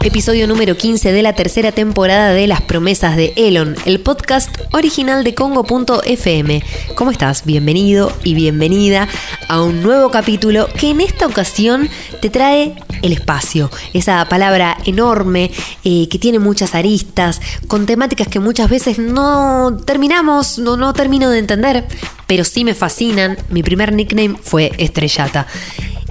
Episodio número 15 de la tercera temporada de Las Promesas de Elon, el podcast original de Congo.fm. ¿Cómo estás? Bienvenido y bienvenida a un nuevo capítulo que en esta ocasión te trae el espacio, esa palabra enorme eh, que tiene muchas aristas, con temáticas que muchas veces no terminamos, no, no termino de entender, pero sí me fascinan. Mi primer nickname fue Estrellata.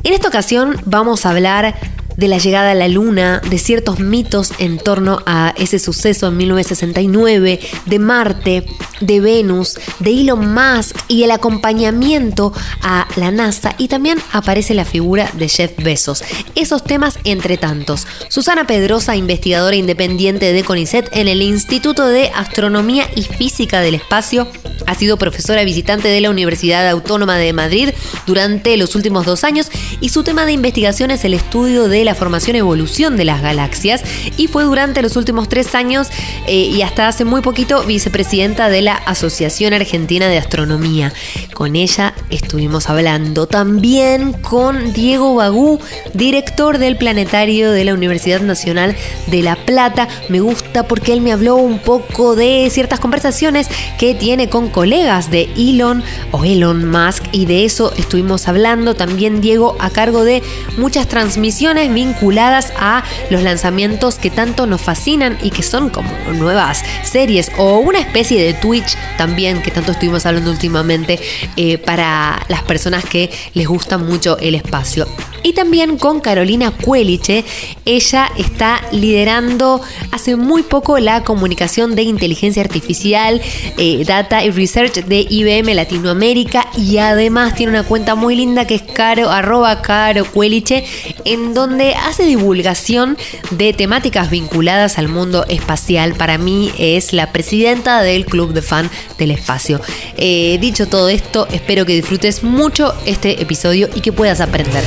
En esta ocasión vamos a hablar de la llegada a la Luna, de ciertos mitos en torno a ese suceso en 1969, de Marte, de Venus, de Elon Musk y el acompañamiento a la NASA y también aparece la figura de Jeff Bezos. Esos temas entre tantos. Susana Pedrosa, investigadora independiente de CONICET en el Instituto de Astronomía y Física del Espacio, ha sido profesora visitante de la Universidad Autónoma de Madrid durante los últimos dos años y su tema de investigación es el estudio de la formación evolución de las galaxias y fue durante los últimos tres años eh, y hasta hace muy poquito vicepresidenta de la Asociación Argentina de Astronomía. Con ella estuvimos hablando también con Diego Bagú, director del Planetario de la Universidad Nacional de La Plata. Me gusta porque él me habló un poco de ciertas conversaciones que tiene con colegas de Elon o Elon Musk y de eso estuvimos hablando también Diego a cargo de muchas transmisiones vinculadas a los lanzamientos que tanto nos fascinan y que son como nuevas series o una especie de Twitch también que tanto estuvimos hablando últimamente eh, para las personas que les gusta mucho el espacio y también con Carolina Cueliche. Ella está liderando hace muy poco la comunicación de inteligencia artificial, eh, data y research de IBM Latinoamérica y además tiene una cuenta muy linda que es caro, arroba caro Cueliche, en donde hace divulgación de temáticas vinculadas al mundo espacial. Para mí es la presidenta del Club de Fan del Espacio. Eh, dicho todo esto, espero que disfrutes mucho este episodio y que puedas aprender.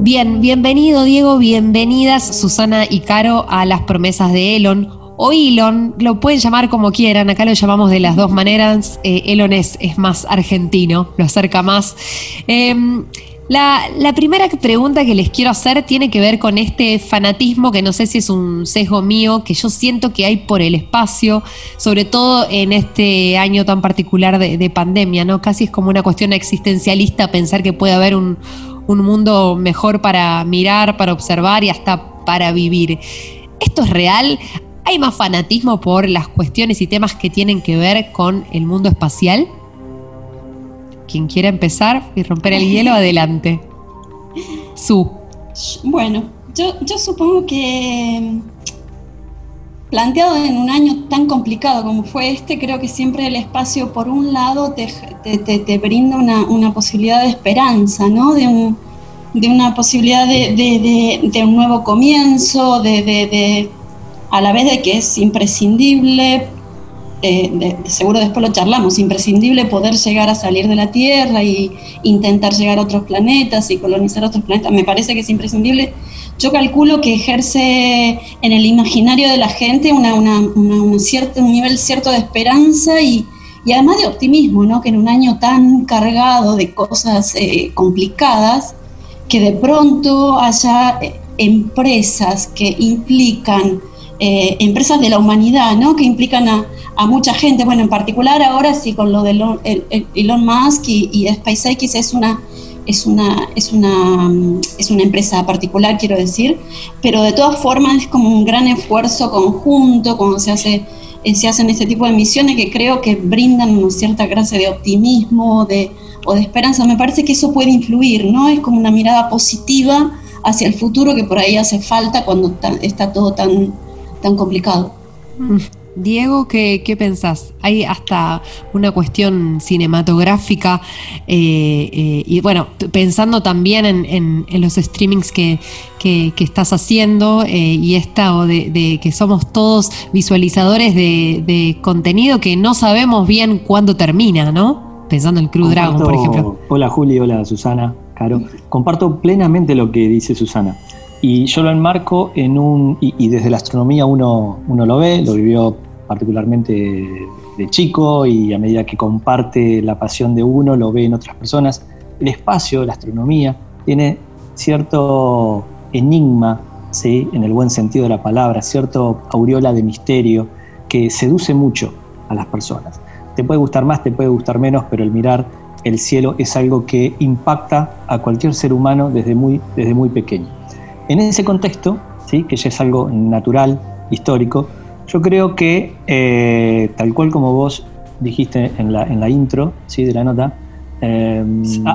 Bien, bienvenido Diego, bienvenidas Susana y Caro a las promesas de Elon. O Elon, lo pueden llamar como quieran, acá lo llamamos de las dos maneras. Eh, Elon es, es, más argentino, lo acerca más. Em, la, la, primera pregunta que les quiero hacer tiene que ver con este fanatismo que no sé si es un sesgo mío, que yo siento que hay por el espacio, sobre todo en este año tan particular de, de pandemia, ¿no? Casi es como una cuestión existencialista pensar que puede haber un, un mundo mejor para mirar, para observar y hasta para vivir. ¿Esto es real? ¿Hay más fanatismo por las cuestiones y temas que tienen que ver con el mundo espacial? Quien quiera empezar y romper el hielo, adelante. Su. Bueno, yo, yo supongo que planteado en un año tan complicado como fue este, creo que siempre el espacio, por un lado, te, te, brinda una, una, posibilidad de esperanza, ¿no? De, un, de una posibilidad de, de, un nuevo comienzo, de, a la vez de que es imprescindible, eh, seguro después lo charlamos, imprescindible poder llegar a salir de la Tierra y intentar llegar a otros planetas y colonizar otros planetas. Me parece que es imprescindible yo calculo que ejerce en el imaginario de la gente un, cierto, un nivel cierto de esperanza y, además de optimismo, ¿no? que en un año tan cargado de cosas eh, complicadas, que de pronto haya eh, empresas que implican, eh, empresas de la humanidad, ¿no? que implican a, mucha gente, bueno, en particular ahora sí con lo de Elon, Musk y, SpaceX es una es una, es una, es una empresa particular, quiero decir, pero de todas formas es como un gran esfuerzo conjunto cuando se, hace, eh, se hacen este tipo de misiones que creo que brindan una cierta clase de optimismo de, o de esperanza. Me parece que eso puede influir, ¿no? Es como una mirada positiva hacia el futuro que por ahí hace falta cuando está todo tan, tan complicado. Mm. Diego, ¿qué, pensás? Hay hasta una cuestión cinematográfica eh, eh, y bueno, pensando también en, los streamings que, estás haciendo eh, y esta o de, que somos todos visualizadores de, contenido que no sabemos bien cuándo termina, ¿no? Pensando en Crew Dragon, por ejemplo. Hola Juli, hola Susana, Caro. Comparto plenamente lo que dice Susana. Y yo lo enmarco en un, y, desde la astronomía uno, uno lo ve, lo vivió particularmente de chico y a medida que comparte la pasión de uno, lo ve en otras personas. El espacio, la astronomía, tiene cierto enigma, ¿sí? en el buen sentido de la palabra, cierto aureola de misterio que seduce mucho a las personas. Te puede gustar más, te puede gustar menos, pero el mirar el cielo es algo que impacta a cualquier ser humano desde muy, desde muy pequeño. En ese contexto, ¿sí? que ya es algo natural, histórico, yo creo que, eh, tal cual como vos dijiste en la, en la intro ¿sí? de la nota, eh,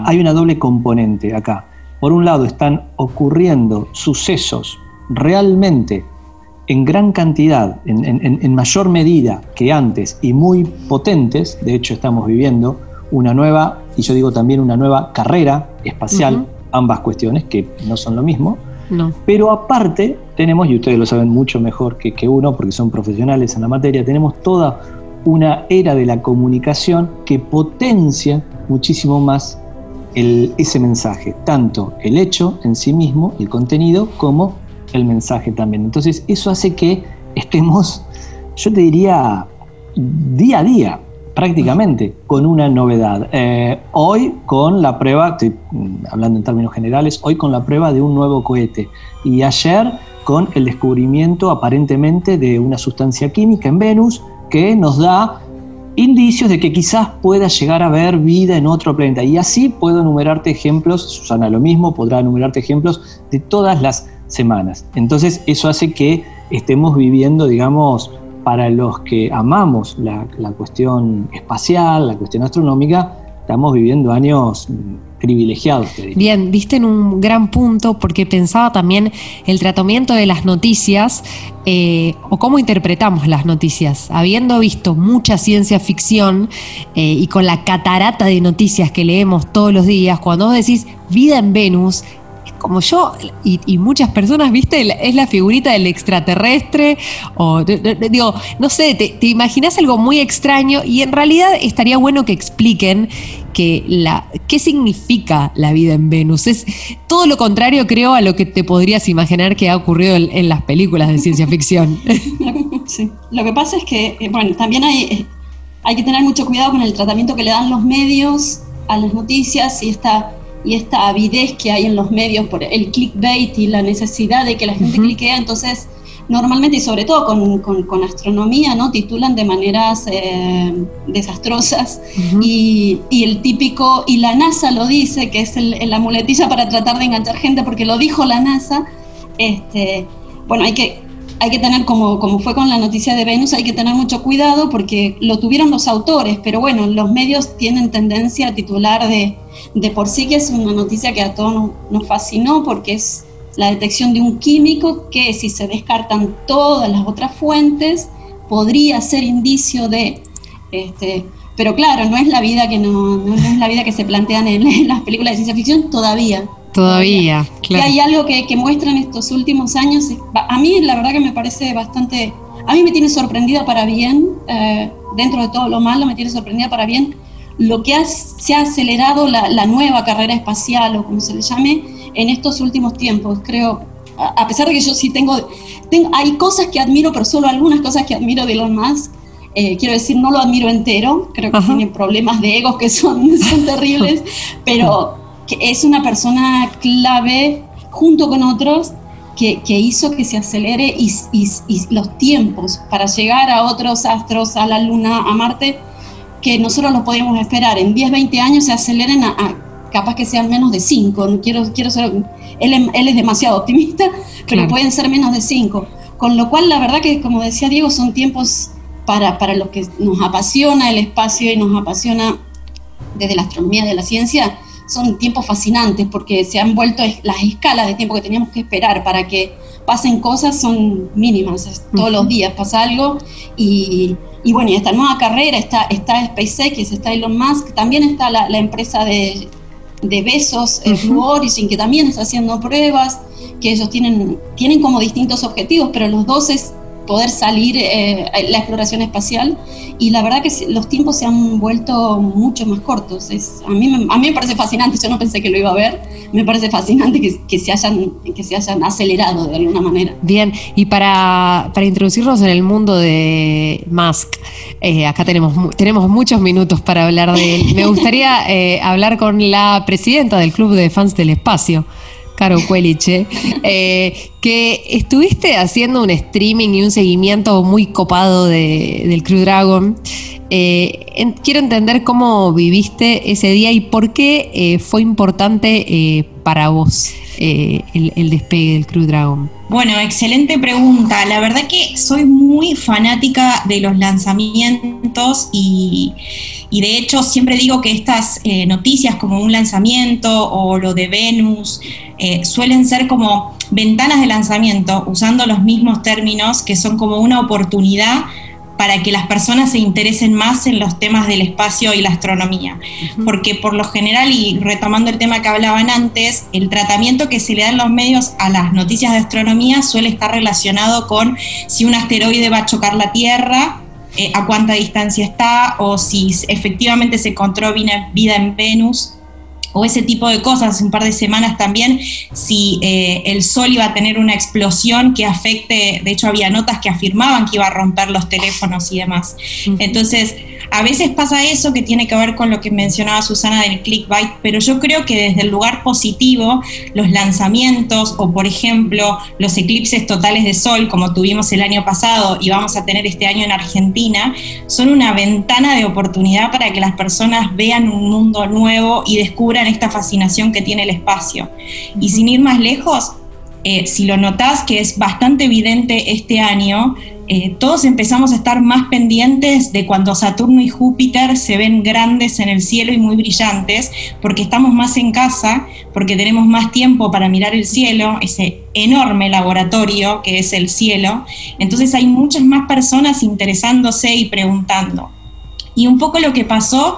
hay una doble componente acá. Por un lado, están ocurriendo sucesos realmente en gran cantidad, en, en, mayor medida que antes y muy potentes. De hecho, estamos viviendo una nueva, y yo digo también una nueva carrera espacial, ambas cuestiones que no son lo mismo. Pero aparte tenemos, y ustedes lo saben mucho mejor que, que uno, porque son profesionales en la materia, tenemos toda una era de la comunicación que potencia muchísimo más el, ese mensaje, tanto el hecho en sí mismo, el contenido, como el mensaje también. Entonces eso hace que estemos, yo te diría, día a día, prácticamente, con una novedad. Eh, hoy con la prueba, estoy hablando en términos generales, hoy con la prueba de un nuevo cohete y ayer con el descubrimiento aparentemente de una sustancia química en Venus que nos da indicios de que quizás pueda llegar a haber vida en otro planeta. Y así puedo enumerarte ejemplos, Susana lo mismo, podrá enumerarte ejemplos de todas las semanas. Entonces eso hace que estemos viviendo, digamos, para los que amamos la, cuestión espacial, la cuestión astronómica, estamos viviendo años privilegiados. Bien, diste en un gran punto porque pensaba también el tratamiento de las noticias eh, o cómo interpretamos las noticias. Habiendo visto mucha ciencia ficción eh, y con la catarata de noticias que leemos todos los días, cuando vos decís vida en Venus, como yo y, muchas personas, viste, es la figurita del extraterrestre, o digo, no sé, te, imaginas algo muy extraño y en realidad estaría bueno que expliquen que la, qué significa la vida en Venus. Es todo lo contrario, creo, a lo que te podrías imaginar que ha ocurrido en, las películas de ciencia ficción. Lo que pasa es que, eh, bueno, también hay, eh, hay que tener mucho cuidado con el tratamiento que le dan los medios a las noticias y esta y esta avidez que hay en los medios por el clickbait y la necesidad de que la gente cliquea, entonces normalmente y sobre todo con, con, astronomía, ¿no? Titulan de maneras eh, desastrosas y, y, el típico, y la NASA lo dice, que es el, la muletilla para tratar de enganchar gente porque lo dijo la NASA, este, bueno, hay que hay que tener, como, como fue con la noticia de Venus, hay que tener mucho cuidado porque lo tuvieron los autores, pero bueno, los medios tienen tendencia a titular de, de por sí que es una noticia que a todos nos, fascinó porque es la detección de un químico que si se descartan todas las otras fuentes podría ser indicio de este, pero claro no es la vida que no, no es la vida que se plantean en las películas de ciencia ficción todavía Todavía, claro. Y hay algo que, que muestran estos últimos años. A mí, la verdad, que me parece bastante. A mí me tiene sorprendida para bien, eh, dentro de todo lo malo, me tiene sorprendida para bien lo que se ha acelerado la, nueva carrera espacial, o como se le llame, en estos últimos tiempos. Creo, a, pesar de que yo sí tengo, tengo. Hay cosas que admiro, pero solo algunas cosas que admiro de Elon Musk. Eh, quiero decir, no lo admiro entero, creo que tiene problemas de egos que son, son terribles, pero que es una persona clave junto con otros que, que hizo que se acelere y, y, los tiempos para llegar a otros astros, a la Luna, a Marte, que nosotros lo podíamos esperar en 10, 20 años, se aceleren a, capaz que sean menos de 5. No quiero, quiero ser, él, él es demasiado optimista, pero pueden ser menos de 5. Con lo cual, la verdad que, como decía Diego, son tiempos para, para los que nos apasiona el espacio y nos apasiona desde la astronomía, de la ciencia, son tiempos fascinantes porque se han vuelto las escalas de tiempo que teníamos que esperar para que pasen cosas son mínimas, todos los días pasa algo y, y, bueno, y esta nueva carrera está, está SpaceX, está Elon Musk, también está la, empresa de, de Besos, Blue Origin, que también está haciendo pruebas, que ellos tienen, tienen como distintos objetivos, pero los dos es poder salir eh, la exploración espacial y la verdad que los tiempos se han vuelto mucho más cortos. Es, a, mí, a mí me parece fascinante, yo no pensé que lo iba a ver, me parece fascinante que, que se, hayan, que se hayan acelerado de alguna manera. Bien, y para, para introducirnos en el mundo de Musk, eh, acá tenemos, tenemos muchos minutos para hablar de él. Me gustaría eh, hablar con la presidenta del Club de Fans del Espacio. Caro Cueliche, eh, que estuviste haciendo un streaming y un seguimiento muy copado del Crew Dragon. Eh, quiero entender cómo viviste ese día y por qué eh, fue importante para vos el, el despegue del Crew Dragon. Bueno, excelente pregunta. La verdad que soy muy fanática de los lanzamientos y, de hecho siempre digo que estas eh, noticias como un lanzamiento o lo de Venus eh, suelen ser como ventanas de lanzamiento, usando los mismos términos que son como una oportunidad para que las personas se interesen más en los temas del espacio y la astronomía. Porque por lo general, y retomando el tema que hablaban antes, el tratamiento que se le da en los medios a las noticias de astronomía suele estar relacionado con si un asteroide va a chocar la Tierra, eh, a cuánta distancia está, o si efectivamente se encontró vida en Venus o ese tipo de cosas, un par de semanas también, si eh, el sol iba a tener una explosión que afecte, de hecho había notas que afirmaban que iba a romper los teléfonos y demás. Entonces, a veces pasa eso que tiene que ver con lo que mencionaba Susana del clickbait, pero yo creo que desde el lugar positivo, los lanzamientos o por ejemplo los eclipses totales de sol como tuvimos el año pasado y vamos a tener este año en Argentina, son una ventana de oportunidad para que las personas vean un mundo nuevo y descubran esta fascinación que tiene el espacio. Y sin ir más lejos, eh, si lo notás que es bastante evidente este año, eh, todos empezamos a estar más pendientes de cuando Saturno y Júpiter se ven grandes en el cielo y muy brillantes, porque estamos más en casa, porque tenemos más tiempo para mirar el cielo, ese enorme laboratorio que es el cielo. Entonces hay muchas más personas interesándose y preguntando. Y un poco lo que pasó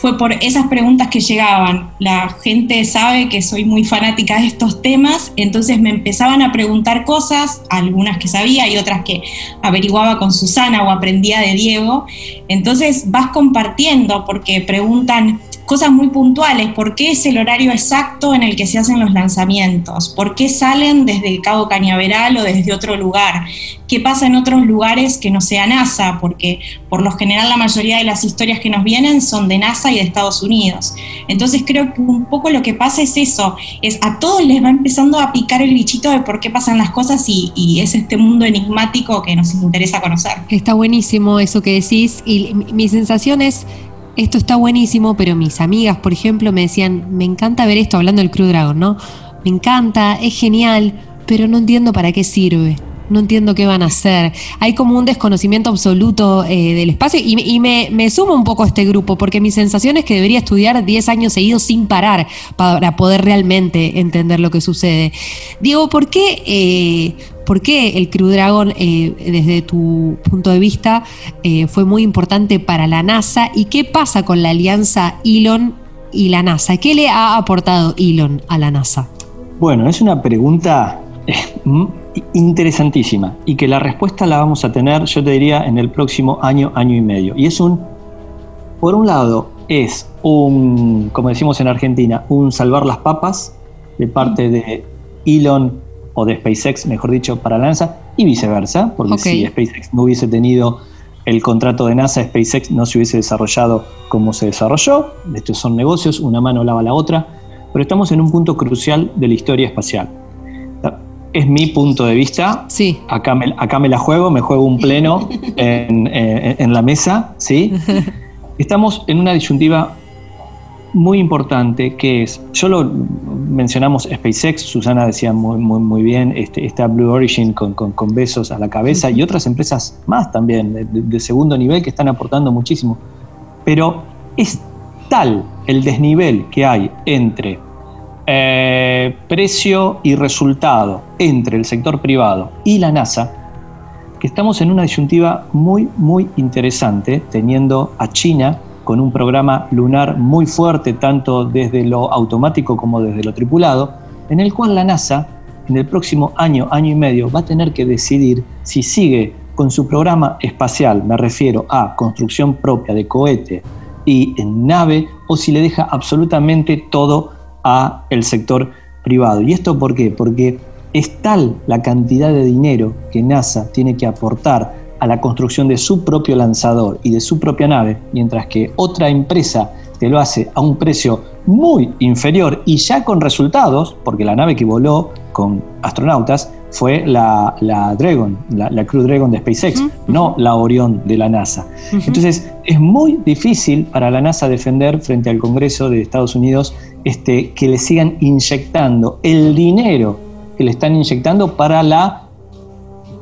fue por esas preguntas que llegaban. La gente sabe que soy muy fanática de estos temas, entonces me empezaban a preguntar cosas, algunas que sabía y otras que averiguaba con Susana o aprendía de Diego. Entonces vas compartiendo porque preguntan, cosas muy puntuales, por qué es el horario exacto en el que se hacen los lanzamientos, por qué salen desde Cabo Cañaveral o desde otro lugar, qué pasa en otros lugares que no sea NASA, porque por lo general la mayoría de las historias que nos vienen son de NASA y de Estados Unidos. Entonces creo que un poco lo que pasa es eso, es a todos les va empezando a picar el bichito de por qué pasan las cosas y, y es este mundo enigmático que nos interesa conocer. Está buenísimo eso que decís y mi sensación es esto está buenísimo, pero mis amigas, por ejemplo, me decían, me encanta ver esto hablando del Crew Dragon, ¿no? Me encanta, es genial, pero no entiendo para qué sirve. No entiendo qué van a hacer. Hay como un desconocimiento absoluto eh, del espacio y, me, sumo un poco a este grupo porque mi sensación es que debería estudiar 10 años seguidos sin parar para poder realmente entender lo que sucede. Diego, ¿por qué eh, ¿Por qué el Crew Dragon, eh, desde tu punto de vista, fue muy importante para la NASA? ¿Y qué pasa con la alianza Elon y la NASA? ¿Qué le ha aportado Elon a la NASA? Bueno, es una pregunta interesantísima y que la respuesta la vamos a tener, yo te diría, en el próximo año, año y medio. Y es un, por un lado, es un, como decimos en Argentina, un salvar las papas de parte de Elon o de SpaceX, mejor dicho, para la NASA y viceversa, porque si SpaceX no hubiese tenido el contrato de NASA, SpaceX no se hubiese desarrollado como se desarrolló. Estos son negocios, una mano lava la otra, pero estamos en un punto crucial de la historia espacial. Es mi punto de vista. Sí. Acá me, acá me la juego, me juego un pleno en, eh, en la mesa. ¿sí? Estamos en una disyuntiva muy importante que es, yo lo mencionamos SpaceX, Susana decía muy, muy, muy bien, este, esta Blue Origin con, con, besos a la cabeza y otras empresas más también de, segundo nivel que están aportando muchísimo. Pero es tal el desnivel que hay entre eh, precio y resultado entre el sector privado y la NASA, que estamos en una disyuntiva muy, muy interesante, teniendo a China con un programa lunar muy fuerte, tanto desde lo automático como desde lo tripulado, en el cual la NASA en el próximo año, año y medio, va a tener que decidir si sigue con su programa espacial, me refiero a construcción propia de cohete y en nave, o si le deja absolutamente todo a el sector privado. ¿Y esto por qué? Porque es tal la cantidad de dinero que NASA tiene que aportar a la construcción de su propio lanzador y de su propia nave, mientras que otra empresa te lo hace a un precio muy inferior y ya con resultados, porque la nave que voló con astronautas fue la, Dragon, la, Crew Dragon de SpaceX, no la Orión de la NASA. Entonces es muy difícil para la NASA defender frente al Congreso de Estados Unidos este, que le sigan inyectando el dinero que le están inyectando para la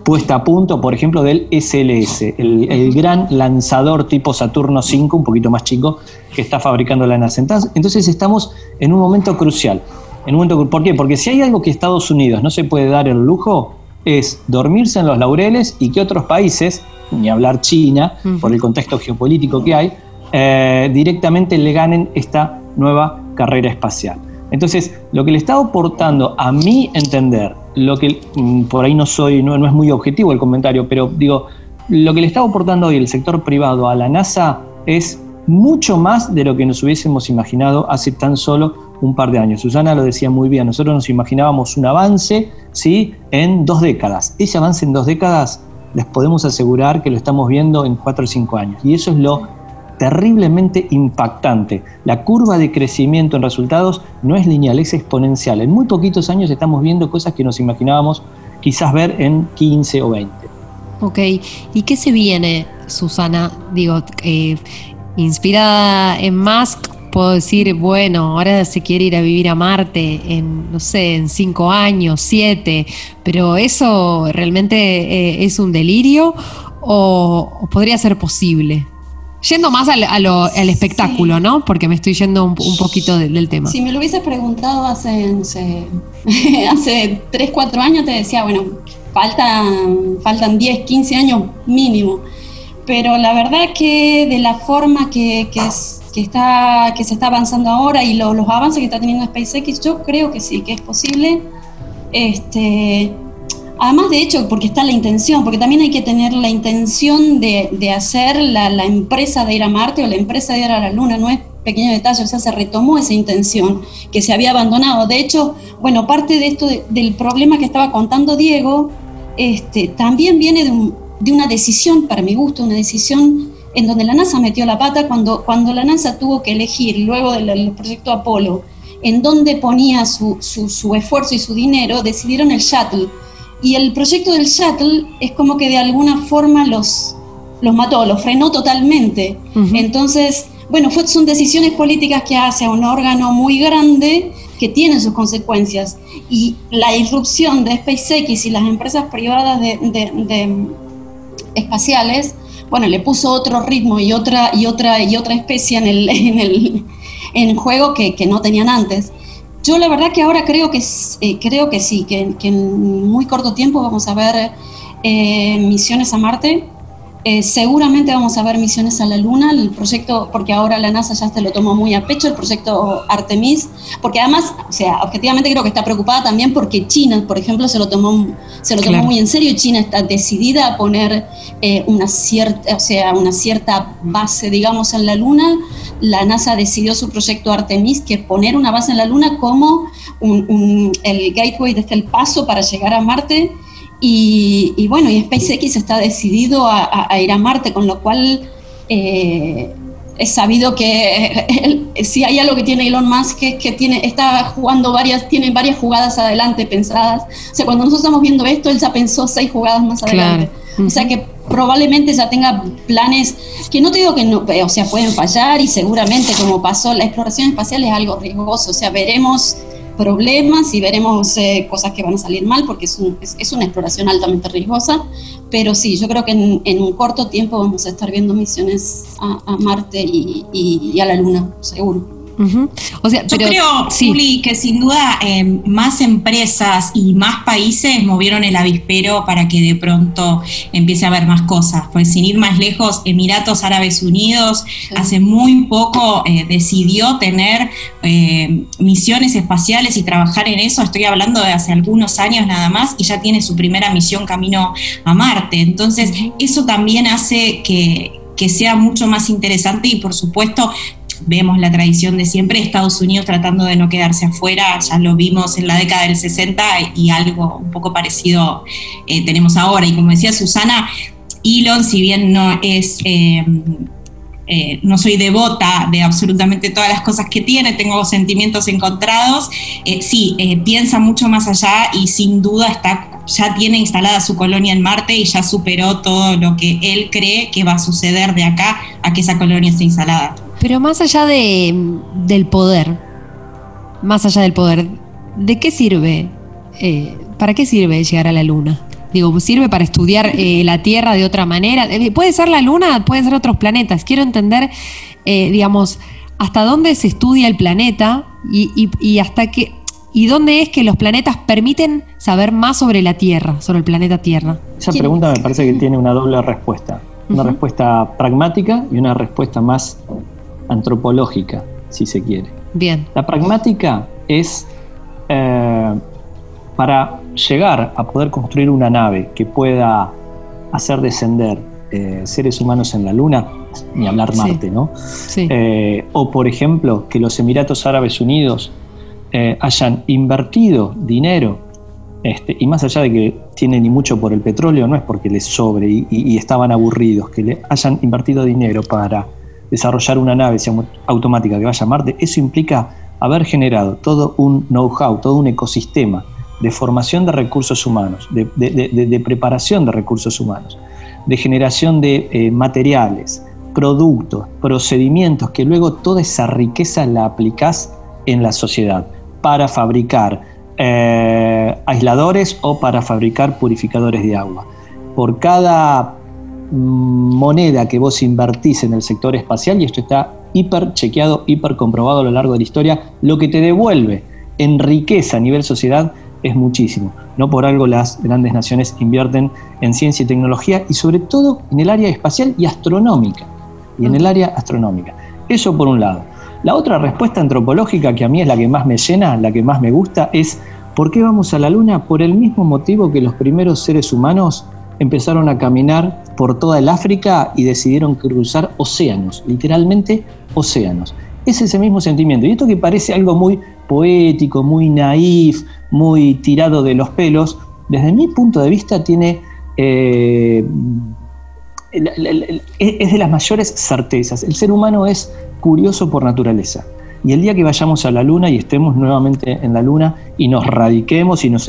puesta a punto, por ejemplo, del SLS, el, gran lanzador tipo Saturno 5, un poquito más chico, que está fabricando la NASA. Entonces estamos en un momento crucial. En un momento, ¿Por qué? Porque si hay algo que Estados Unidos no se puede dar el lujo, es dormirse en los laureles y que otros países, ni hablar China, por el contexto geopolítico que hay, eh, directamente le ganen esta nueva carrera espacial. Entonces, lo que le está aportando, a mi entender, lo que mm, por ahí no soy, no, es muy objetivo el comentario, pero digo, lo que le está aportando hoy el sector privado a la NASA es mucho más de lo que nos hubiésemos imaginado hace tan solo un par de años. Susana lo decía muy bien, nosotros nos imaginábamos un avance ¿sí? en dos décadas. Ese avance en dos décadas les podemos asegurar que lo estamos viendo en cuatro o cinco años. Y eso es lo terriblemente impactante. La curva de crecimiento en resultados no es lineal, es exponencial. En muy poquitos años estamos viendo cosas que nos imaginábamos quizás ver en 15 o 20. Ok, ¿y qué se viene, Susana? Digo, eh, inspirada en Musk, puedo decir, bueno, ahora se quiere ir a vivir a Marte en, no sé, en cinco años, siete, pero eso realmente eh, es un delirio o podría ser posible? Yendo más al, espectáculo, ¿no? Porque me estoy yendo un, poquito del tema. Si me lo hubieses preguntado hace, hace 3, 4 años, te decía, bueno, faltan, faltan 10, 15 años mínimo. Pero la verdad que de la forma que, que, está, que se está avanzando ahora y los avances que está teniendo SpaceX, yo creo que sí, que es posible. Este, Además, de hecho, porque está la intención, porque también hay que tener la intención de, hacer la, empresa de ir a Marte o la empresa de ir a la Luna, no es pequeño detalle, o sea, se retomó esa intención que se había abandonado. De hecho, bueno, parte de esto, del problema que estaba contando Diego, este, también viene de, una decisión, para mi gusto, una decisión en donde la NASA metió la pata cuando, cuando la NASA tuvo que elegir, luego del, proyecto Apolo, en dónde ponía su, su esfuerzo y su dinero, decidieron el shuttle y el proyecto del shuttle es como que de alguna forma los, los mató, los frenó totalmente. Entonces, bueno, fue, son decisiones políticas que hace un órgano muy grande que tiene sus consecuencias. Y la irrupción de SpaceX y las empresas privadas de, espaciales, bueno, le puso otro ritmo y otra, y otra, y otra especie en el, en el, en juego que, que no tenían antes. Yo la verdad que ahora creo que, eh, creo que sí, que, en muy corto tiempo vamos a ver eh, misiones a Marte. Eh, seguramente vamos a ver misiones a la Luna, el proyecto, porque ahora la NASA ya se lo tomó muy a pecho, el proyecto Artemis, porque además, o sea, objetivamente creo que está preocupada también porque China, por ejemplo, se lo tomó, se lo tomó muy en serio. China está decidida a poner una, cierta, o sea, una cierta base, digamos, en la Luna la NASA decidió su proyecto Artemis, que es poner una base en la Luna como el gateway desde el paso para llegar a Marte. Y, bueno, y SpaceX está decidido a, ir a Marte, con lo cual eh, es sabido que si hay algo que tiene Elon Musk es que tiene, está jugando varias, tiene varias jugadas adelante pensadas. O sea, cuando nosotros estamos viendo esto, él ya pensó seis jugadas más adelante. O sea que probablemente ya tenga planes que no te digo que no, o sea, pueden fallar y seguramente como pasó, la exploración espacial es algo riesgoso, o sea, veremos problemas y veremos eh, cosas que van a salir mal porque es, es, una exploración altamente riesgosa, pero sí, yo creo que en, un corto tiempo vamos a estar viendo misiones a, Marte y, a la Luna, seguro. O sea, Yo creo, Juli, que sin duda eh, más empresas y más países movieron el avispero para que de pronto empiece a haber más cosas. Pues sin ir más lejos, Emiratos Árabes Unidos hace muy poco eh, decidió tener eh, misiones espaciales y trabajar en eso. Estoy hablando de hace algunos años nada más y ya tiene su primera misión camino a Marte. Entonces, eso también hace que, que sea mucho más interesante y por supuesto vemos la tradición de siempre, Estados Unidos tratando de no quedarse afuera, ya lo vimos en la década del 60 y algo un poco parecido eh, tenemos ahora. Y como decía Susana, Elon, si bien no es... Eh, eh, no soy devota de absolutamente todas las cosas que tiene, tengo sentimientos encontrados, sí, piensa mucho más allá y sin duda está ya tiene instalada su colonia en Marte y ya superó todo lo que él cree que va a suceder de acá a que esa colonia esté instalada. Pero más allá de, del poder, más allá del poder, ¿de qué sirve? Eh, ¿Para qué sirve llegar a la Luna? Digo, ¿sirve para estudiar eh, la Tierra de otra manera? Eh, puede ser la Luna, puede ser otros planetas. Quiero entender, digamos, hasta dónde se estudia el planeta y, hasta qué, y dónde es que los planetas permiten saber más sobre la Tierra, sobre el planeta Tierra. Esa pregunta me parece que tiene una doble respuesta. Una respuesta pragmática y una respuesta más antropológica, si se quiere. Bien. La pragmática es eh, para llegar a poder construir una nave que pueda hacer descender eh, seres humanos en la Luna, ni hablar Marte, ¿no? Sí. Eh, o por ejemplo, que los Emiratos Árabes Unidos hayan invertido dinero, este, y más allá de que tienen ni mucho por el petróleo, no es porque les sobre y estaban aburridos, que le hayan invertido dinero para desarrollar una nave automática que vaya a Marte, eso implica haber generado todo un know-how, todo un ecosistema de formación de recursos humanos, de, preparación de recursos humanos, de generación de eh, materiales, productos, procedimientos, que luego toda esa riqueza la aplicás en la sociedad para fabricar eh, aisladores o para fabricar purificadores de agua. Por cada moneda que vos invertís en el sector espacial, y esto está hiper chequeado, hiper comprobado a lo largo de la historia, lo que te devuelve en riqueza a nivel sociedad es muchísimo. No por algo las grandes naciones invierten en ciencia y tecnología y sobre todo en el área espacial y astronómica. Y en el área astronómica. Eso por un lado. La otra respuesta antropológica que a mí es la que más me llena, la que más me gusta, es ¿por qué vamos a la Luna? Por el mismo motivo que los primeros seres humanos empezaron a caminar por toda el África y decidieron cruzar océanos, literalmente océanos. Es ese mismo sentimiento. Y esto que parece algo muy poético, muy naif, muy tirado de los pelos, desde mi punto de vista tiene... Eh, es de las mayores certezas. El ser humano es curioso por naturaleza. Y el día que vayamos a la Luna y estemos nuevamente en la Luna y nos radiquemos y nos,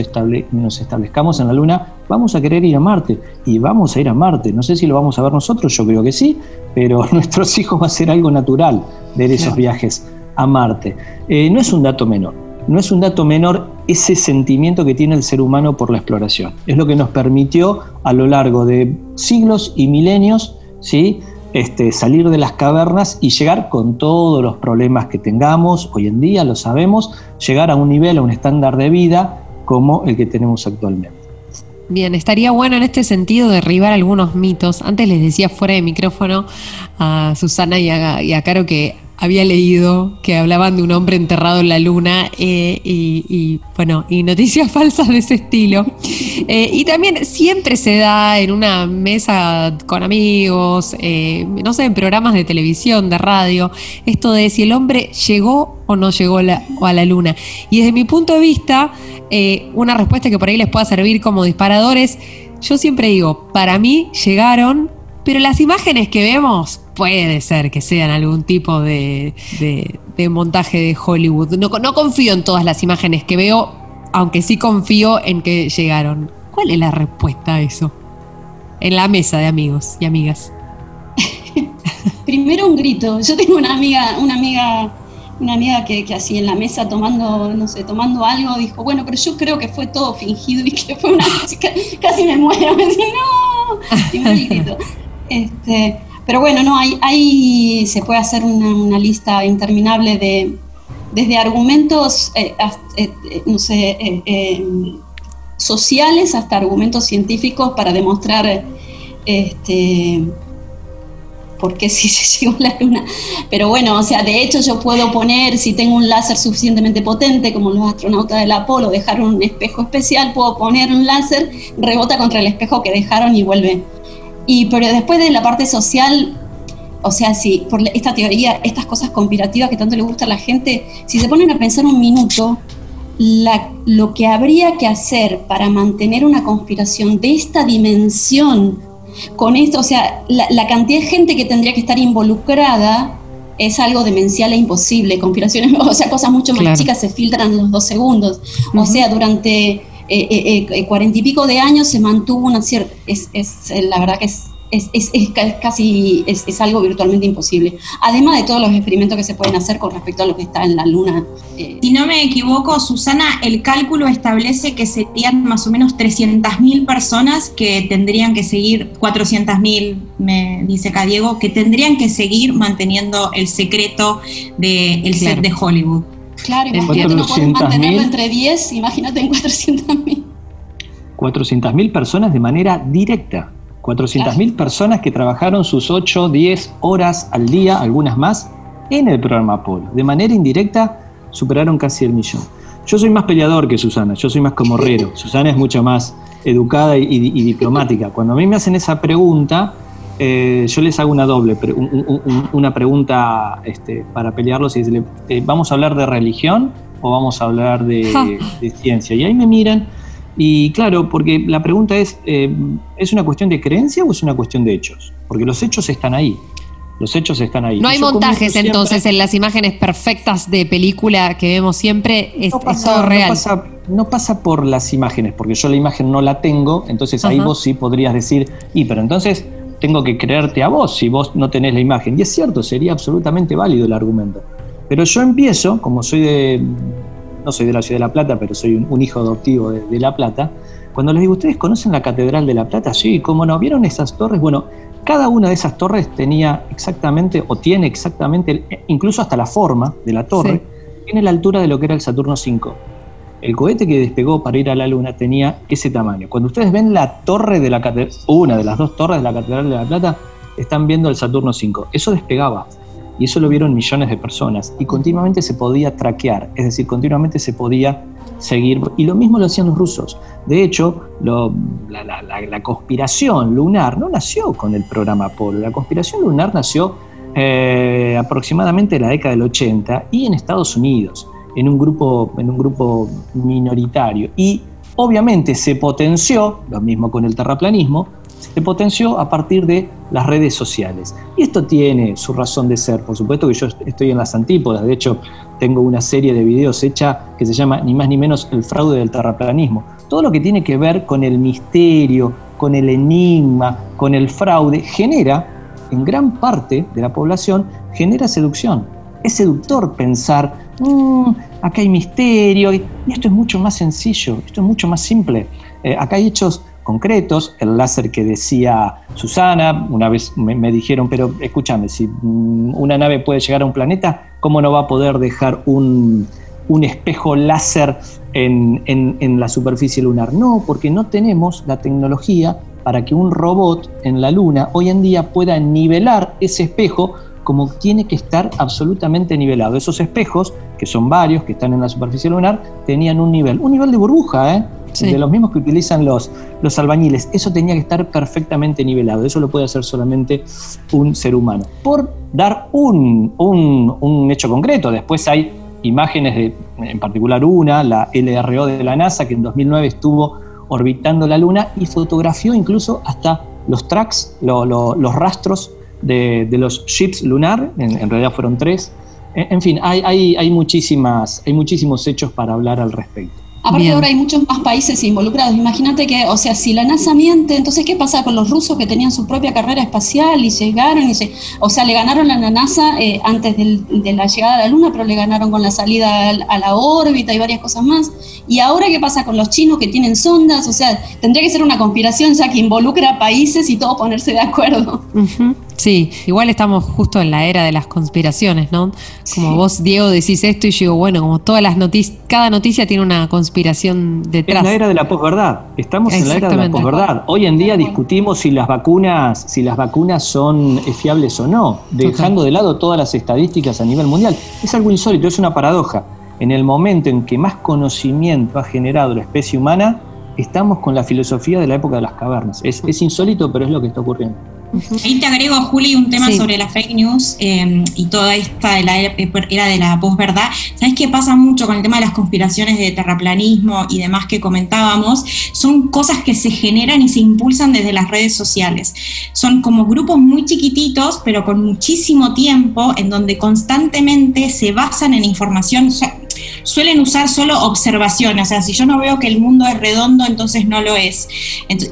nos establezcamos en la Luna, vamos a querer ir a Marte. Y vamos a ir a Marte. No sé si lo vamos a ver nosotros, yo creo que sí, pero nuestros hijos va a ser algo natural ver esos viajes a Marte. Eh, no es un dato menor. No es un dato menor ese sentimiento que tiene el ser humano por la exploración. Es lo que nos permitió a lo largo de siglos y milenios ¿sí? Este, salir de las cavernas y llegar con todos los problemas que tengamos, hoy en día lo sabemos, llegar a un nivel, a un estándar de vida como el que tenemos actualmente. Bien, estaría bueno en este sentido derribar algunos mitos. Antes les decía fuera de micrófono a Susana y a, y a Caro que había leído que hablaban de un hombre enterrado en la luna eh, y, bueno, y noticias falsas de ese estilo. Eh, y también siempre se da en una mesa con amigos, eh, no sé, en programas de televisión, de radio, esto de si el hombre llegó o no llegó a la luna. Y desde mi punto de vista, una respuesta que por ahí les pueda servir como disparadores, yo siempre digo, para mí llegaron, pero las imágenes que vemos puede ser que sean algún tipo de, montaje de Hollywood. No, confío en todas las imágenes que veo, aunque sí confío en que llegaron. ¿Cuál es la respuesta a eso? En la mesa de amigos y amigas. Primero un grito. Yo tengo una amiga, una amiga, una amiga que, así en la mesa tomando, no sé, tomando algo, dijo, bueno, pero yo creo que fue todo fingido y que fue una casi me muero, me dice, no, y me grito. Este, pero bueno, no, hay, se puede hacer una, lista interminable de, desde argumentos, eh, eh, no sé, sociales hasta argumentos científicos para demostrar este, porque si se llegó la luna. Pero bueno, o sea, de hecho yo puedo poner, si tengo un láser suficientemente potente, como los astronautas del Apolo, dejar un espejo especial, puedo poner un láser, rebota contra el espejo que dejaron y vuelve. Y pero después de la parte social, o sea, si por esta teoría, estas cosas conspirativas que tanto le gusta a la gente, si se ponen a pensar un minuto, lo que habría que hacer para mantener una conspiración de esta dimensión con esto, o sea, la, cantidad de gente que tendría que estar involucrada es algo demencial e imposible. Conspiraciones, o sea, cosas mucho más chicas se filtran en los dos segundos. O sea, durante cuarenta y pico de años se mantuvo una cierta. Es, es, la verdad que es es, es, es casi es, algo virtualmente imposible. Además de todos los experimentos que se pueden hacer con respecto a lo que está en la Luna. Eh. Si no me equivoco, Susana, el cálculo establece que serían más o menos 300.000 personas que tendrían que seguir, 400.000, me dice acá Diego, que tendrían que seguir manteniendo el secreto del de set de Hollywood. Claro, imagínate, no pueden mantenerlo entre 10, imagínate en 400.000. 400.000 personas de manera directa. 400.000 personas que trabajaron sus 8, 10 horas al día, algunas más, en el programa Apolo. De manera indirecta superaron casi el millón. Yo soy más peleador que Susana, yo soy más comorrero. Susana es mucho más educada y, diplomática. Cuando a mí me hacen esa pregunta, eh, yo les hago una doble, una pregunta este, para pelearlos y decirle, eh, ¿vamos a hablar de religión o vamos a hablar de, de ciencia? Y ahí me miran y claro, porque la pregunta es, eh, ¿es una cuestión de creencia o es una cuestión de hechos? Porque los hechos están ahí. Los hechos están ahí. No hay montajes entonces en las imágenes perfectas de película que vemos siempre, es, todo real. No pasa, por las imágenes, porque yo la imagen no la tengo, entonces ahí vos sí podrías decir, y pero entonces tengo que creerte a vos si vos no tenés la imagen. Y es cierto, sería absolutamente válido el argumento. Pero yo empiezo, como soy de, no soy de la ciudad de La Plata, pero soy un, hijo adoptivo de, La Plata, cuando les digo, ¿ustedes conocen la Catedral de La Plata? Sí, ¿cómo no? ¿Vieron esas torres? Bueno, cada una de esas torres tenía exactamente, o tiene exactamente, incluso hasta la forma de la torre, tiene la altura de lo que era el Saturno 5. El cohete que despegó para ir a la Luna tenía ese tamaño. Cuando ustedes ven la torre de la catedral, una de las dos torres de la Catedral de La Plata, están viendo el Saturno 5. Eso despegaba. Y eso lo vieron millones de personas. Y continuamente se podía traquear, es decir, continuamente se podía seguir. Y lo mismo lo hacían los rusos. De hecho, la, conspiración lunar no nació con el programa Apolo. La conspiración lunar nació eh, aproximadamente en la década del 80 y en Estados Unidos, en un grupo, en un grupo minoritario. Y obviamente se potenció, lo mismo con el terraplanismo, se potenció a partir de las redes sociales. Y esto tiene su razón de ser. Por supuesto que yo estoy en las antípodas. De hecho, tengo una serie de videos hecha que se llama ni más ni menos el fraude del terraplanismo. Todo lo que tiene que ver con el misterio, con el enigma, con el fraude, genera, en gran parte de la población, genera seducción. Es seductor pensar, mm, acá hay misterio, y esto es mucho más sencillo, esto es mucho más simple. Eh, acá hay hechos concretos, el láser que decía Susana, una vez me, dijeron, pero escúchame, si mm, una nave puede llegar a un planeta, ¿cómo no va a poder dejar un, espejo láser en, en, la superficie lunar? No, porque no tenemos la tecnología para que un robot en la Luna hoy en día pueda nivelar ese espejo como tiene que estar absolutamente nivelado. Esos espejos, que son varios, que están en la superficie lunar, tenían un nivel, un nivel de burbuja, ¿eh? de los mismos que utilizan los, los albañiles. Eso tenía que estar perfectamente nivelado. Eso lo puede hacer solamente un ser humano. Por dar un, un, hecho concreto, después hay imágenes de, en particular una, la LRO de la NASA, que en 2009 estuvo orbitando la Luna y fotografió incluso hasta los tracks, los rastros de, los ships lunar, en, realidad fueron tres. En, fin, hay, hay, hay, muchísimas, hay muchísimos hechos para hablar al respecto. Aparte ahora hay muchos más países involucrados. Imagínate que, o sea, si la NASA miente, entonces ¿qué pasa con los rusos que tenían su propia carrera espacial y llegaron y se, o sea, le ganaron a la NASA eh, antes de la llegada a la Luna, pero le ganaron con la salida a la órbita y varias cosas más. Y ahora qué pasa con los chinos que tienen sondas, o sea, tendría que ser una conspiración ya que involucra a países y todo ponerse de acuerdo. Sí, igual estamos justo en la era de las conspiraciones, ¿no? Como vos, Diego, decís esto y yo digo, bueno, como todas las noticias, cada noticia tiene una conspiración detrás. Es la era de la posverdad. Estamos en la era de la posverdad. Hoy en día discutimos si las vacunas, si las vacunas son fiables o no, dejando de lado todas las estadísticas a nivel mundial. Es algo insólito, es una paradoja. En el momento en que más conocimiento ha generado la especie humana, estamos con la filosofía de la época de las cavernas. Es, es insólito, pero es lo que está ocurriendo. Ahí te agrego, Juli, un tema sobre la fake news em, y toda esta de la era de la posverdad. ¿Sabes qué pasa mucho con el tema de las conspiraciones de terraplanismo y demás que comentábamos? Son cosas que se generan y se impulsan desde las redes sociales. Son como grupos muy chiquititos, pero con muchísimo tiempo, en donde constantemente se basan en información suelen usar solo observaciones, o sea, si yo no veo que el mundo es redondo, entonces no lo es.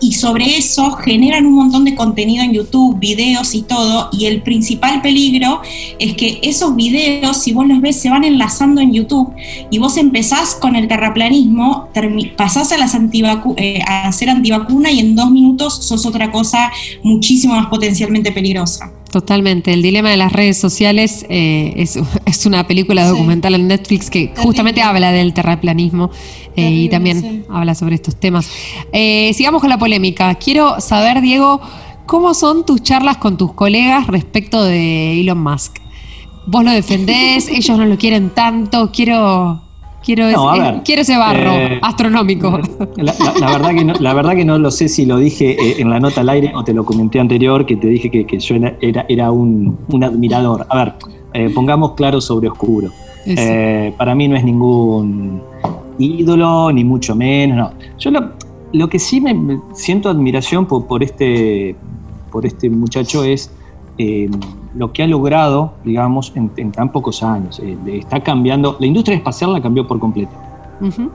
y sobre eso generan un montón de contenido en YouTube, videos y todo, y el principal peligro es que esos videos, si vos los ves, se van enlazando en YouTube y vos empezás con el terraplanismo, pasás a, las antivacu eh, a ser antivacuna y en dos minutos sos otra cosa muchísimo más potencialmente peligrosa. Totalmente. El dilema de las redes sociales eh, es, una película documental en Netflix que justamente habla del terraplanismo eh, y también habla sobre estos temas. Eh, sigamos con la polémica. Quiero saber, Diego, ¿cómo son tus charlas con tus colegas respecto de Elon Musk? ¿Vos lo defendés? ¿Ellos no lo quieren tanto? Quiero Quiero, ese, quiero ese barro eh, astronómico. La, verdad que no, la verdad que no lo sé si lo dije eh, en la nota al aire o te lo comenté anterior, que te dije que, yo era, era, un, admirador. A ver, eh, pongamos claro sobre oscuro. para mí no es ningún ídolo, ni mucho menos. No. Yo lo, que sí me siento admiración por, por, este, por este muchacho es lo que ha logrado, digamos, en, tan pocos años. Eh, está cambiando, la industria espacial la cambió por completo.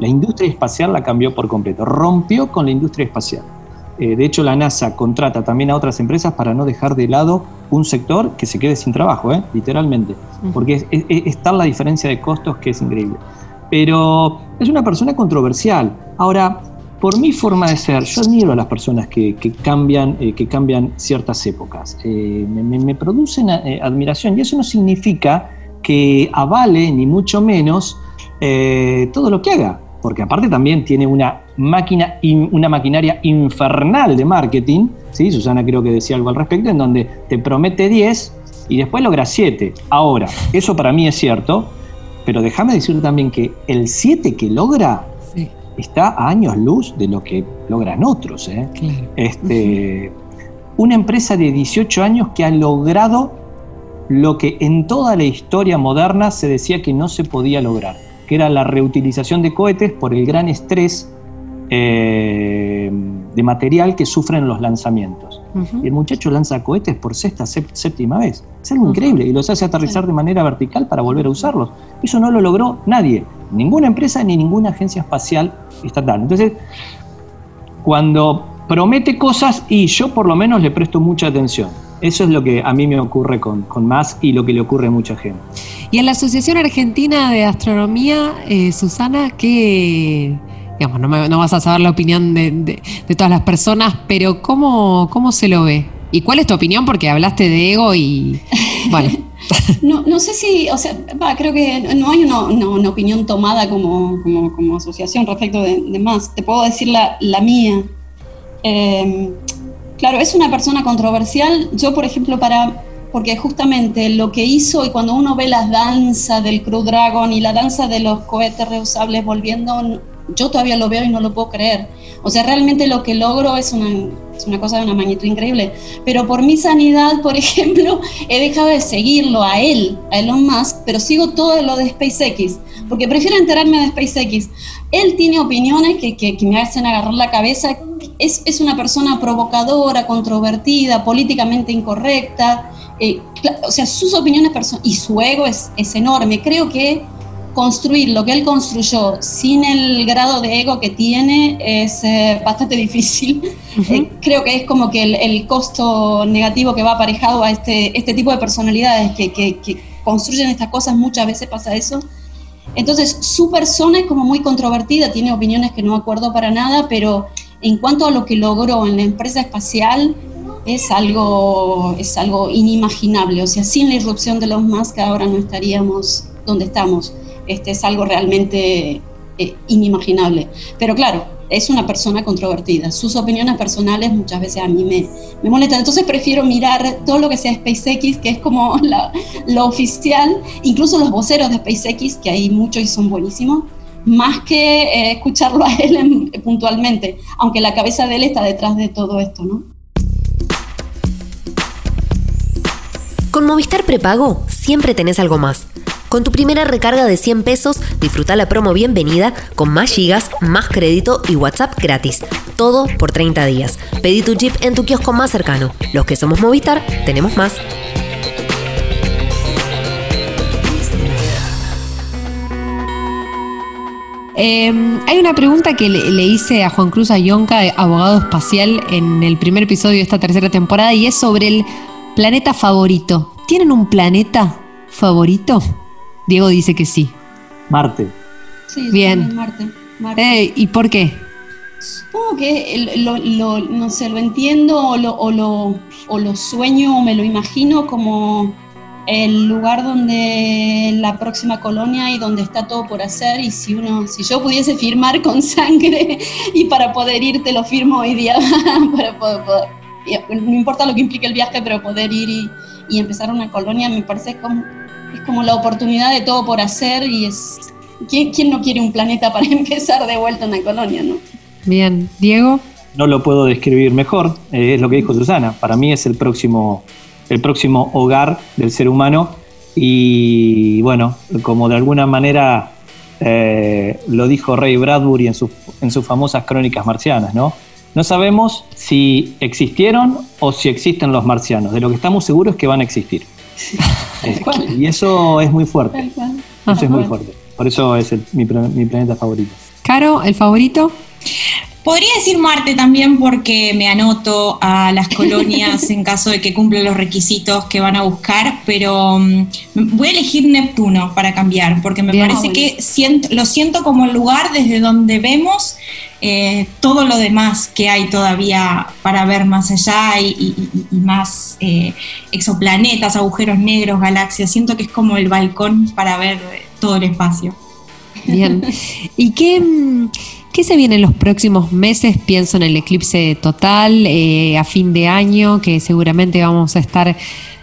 La industria espacial la cambió por completo, rompió con la industria espacial. Eh, de hecho, la NASA contrata también a otras empresas para no dejar de lado un sector que se quede sin trabajo, ¿eh? literalmente, porque está la diferencia de costos que es increíble. Pero es una persona controversial. Ahora, por mi forma de ser, yo admiro a las personas que, cambian, eh, que cambian ciertas épocas. Eh, me, producen eh, admiración y eso no significa que avale, ni mucho menos, todo lo que haga, porque aparte también tiene una máquina, una maquinaria infernal de marketing, ¿sí? Susana creo que decía algo al respecto, en donde te promete 10 y después logra 7. Ahora, eso para mí es cierto, pero déjame decir también que el 7 que logra está a años luz de lo que logran otros. ¿eh? Este, Una empresa de 18 años que ha logrado lo que en toda la historia moderna se decía que no se podía lograr, que era la reutilización de cohetes por el gran estrés eh, de material que sufren los lanzamientos. Y el muchacho lanza cohetes por sexta, séptima vez. Es algo increíble y los hace aterrizar de manera vertical para volver a usarlos. Eso no lo logró nadie, ninguna empresa ni ninguna agencia espacial estatal. Entonces, cuando promete cosas y yo por lo menos le presto mucha atención. Eso es lo que a mí me ocurre con, con más y lo que le ocurre a mucha gente. Y en la Asociación Argentina de Astronomía, eh, Susana, ¿qué, digamos, no, vas a saber la opinión de, todas las personas, pero ¿cómo, ¿cómo se lo ve? ¿Y cuál es tu opinión? Porque hablaste de ego y bueno. no, sé si, o sea, creo que no hay una, opinión tomada como, como, asociación respecto de, más. Te puedo decir la, mía. Em, claro, es una persona controversial. Yo, por ejemplo, para porque justamente lo que hizo y cuando uno ve las danzas del Crew Dragon y la danza de los cohetes reusables volviendo yo todavía lo veo y no lo puedo creer. O sea, realmente lo que logro es una, es una cosa de una magnitud increíble. Pero por mi sanidad, por ejemplo, he dejado de seguirlo a él, a Elon Musk, pero sigo todo lo de SpaceX, porque prefiero enterarme de SpaceX. Él tiene opiniones que, que, me hacen agarrar la cabeza. Es, es una persona provocadora, controvertida, políticamente incorrecta. Eh, o sea, sus opiniones y su ego es, es enorme. Creo que construir lo que él construyó sin el grado de ego que tiene es eh, bastante difícil. Eh, creo que es como que el, costo negativo que va aparejado a este, este tipo de personalidades que, que, construyen estas cosas, muchas veces pasa eso. Entonces, su persona es como muy controvertida, tiene opiniones que no acuerdo para nada, pero en cuanto a lo que logró en la empresa espacial, es algo, es algo inimaginable. O sea, sin la irrupción de los Musk ahora no estaríamos donde estamos. Este es algo realmente eh, inimaginable. Pero claro, es una persona controvertida. Sus opiniones personales muchas veces a mí me, me molestan. Entonces prefiero mirar todo lo que sea SpaceX, que es como lo oficial, incluso los voceros de SpaceX, que hay muchos y son buenísimos, más que eh, escucharlo a él puntualmente, aunque la cabeza de él está detrás de todo esto, ¿no? Con Movistar Prepago siempre tenés algo más. Con tu primera recarga de 100 pesos, disfruta la promo bienvenida con más gigas, más crédito y WhatsApp gratis. Todo por 30 días. Pedí tu chip en tu kiosco más cercano. Los que somos Movistar, tenemos más. Em, hay una pregunta que le, hice a Juan Cruz Ayonca, abogado espacial, en el primer episodio de esta tercera temporada, y es sobre el planeta favorito. ¿Tienen un planeta favorito? Diego dice que sí. Marte. Sí, Bien. Marte. Eh, ¿Y por qué? Supongo que lo, no sé, lo entiendo o lo, o lo, o lo sueño o me lo imagino como el lugar donde la próxima colonia y donde está todo por hacer y si uno si yo pudiese firmar con sangre y para poder ir te lo firmo hoy día para poder, no importa lo que implique el viaje pero poder ir y, y empezar una colonia me parece como es como la oportunidad de todo por hacer y es... ¿Quién, quién no quiere un planeta para empezar de vuelta una colonia, no? Bien, Diego. No lo puedo describir mejor, eh, es lo que dijo Susana. Para mí es el próximo, el próximo hogar del ser humano y bueno, como de alguna manera eh, lo dijo Ray Bradbury en, en sus famosas crónicas marcianas, ¿no? No sabemos si existieron o si existen los marcianos. De lo que estamos seguros es que van a existir. y eso es muy fuerte. Eso es muy fuerte. Por eso es mi, planeta favorito. Caro, ¿el favorito? Podría decir Marte también porque me anoto a las colonias en caso de que cumplan los requisitos que van a buscar, pero mm, voy a elegir Neptuno para cambiar, porque me parece que lo siento como el lugar desde donde vemos eh, todo lo demás que hay todavía para ver más allá y, más eh, exoplanetas, agujeros negros, galaxias. Siento que es como el balcón para ver todo el espacio. Bien. ¿Y qué, qué se viene en los próximos meses? Pienso en el eclipse total eh, a fin de año, que seguramente vamos a estar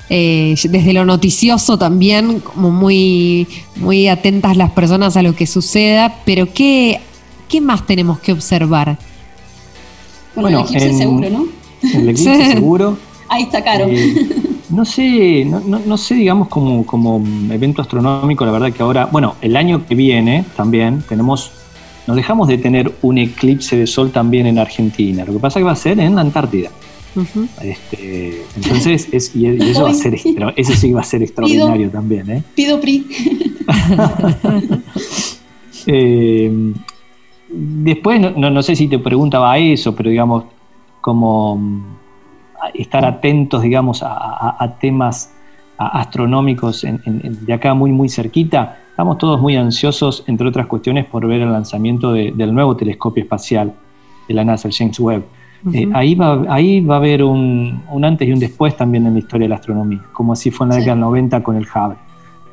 desde lo noticioso también, como muy, muy atentas las personas a lo que suceda, pero ¿qué ¿qué más tenemos que observar? Bueno, el eclipse seguro, ¿no? El eclipse seguro. Ahí está caro. Eh, no sé, no, sé, digamos, como, como evento astronómico, la verdad que ahora, bueno, el año que viene también tenemos, nos dejamos de tener un eclipse de sol también en Argentina. Lo que pasa es que va a ser en la Antártida. este, entonces, es, y eso va a ser, eso sí va a ser extraordinario también. ¿eh? Pido PRI. eh, Después, no, sé si te preguntaba eso, pero digamos, como mm, estar atentos, digamos, a, temas astronómicos de acá muy, muy cerquita. Estamos todos muy ansiosos, entre otras cuestiones, por ver el lanzamiento del nuevo telescopio espacial de la NASA, el James Webb. Eh, ahí, va, ahí va a haber un, antes y un después también en la historia de la astronomía, como así fue en la década del 90 con el Hubble.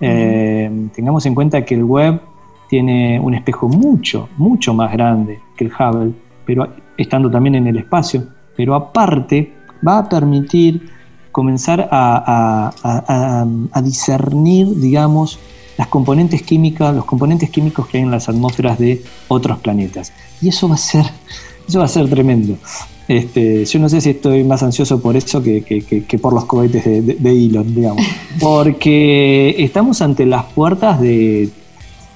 Eh, tengamos en cuenta que el Webb tiene un espejo mucho, mucho más grande que el Hubble, pero estando también en el espacio, pero aparte va a permitir comenzar a, discernir, digamos, las componentes químicas, los componentes químicos que hay en las atmósferas de otros planetas. Y eso va a ser, eso va a ser tremendo. Este, yo no sé si estoy más ansioso por eso que, por los cohetes de, de Elon, digamos. Porque estamos ante las puertas de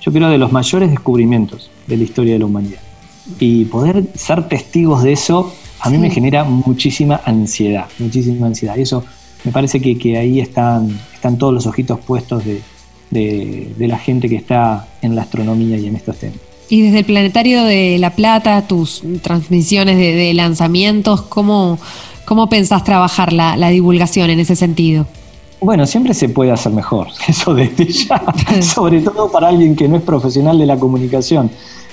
yo creo, de los mayores descubrimientos de la historia de la humanidad. Y poder ser testigos de eso a mí me genera muchísima ansiedad, muchísima ansiedad. Y eso me parece que, ahí están, están todos los ojitos puestos de, la gente que está en la astronomía y en estos temas. Y desde el Planetario de La Plata, tus transmisiones de, lanzamientos, ¿cómo, ¿cómo pensás trabajar la, la divulgación en ese sentido? Bueno, siempre se puede hacer mejor, eso desde ya, sobre todo para alguien que no es profesional de la comunicación.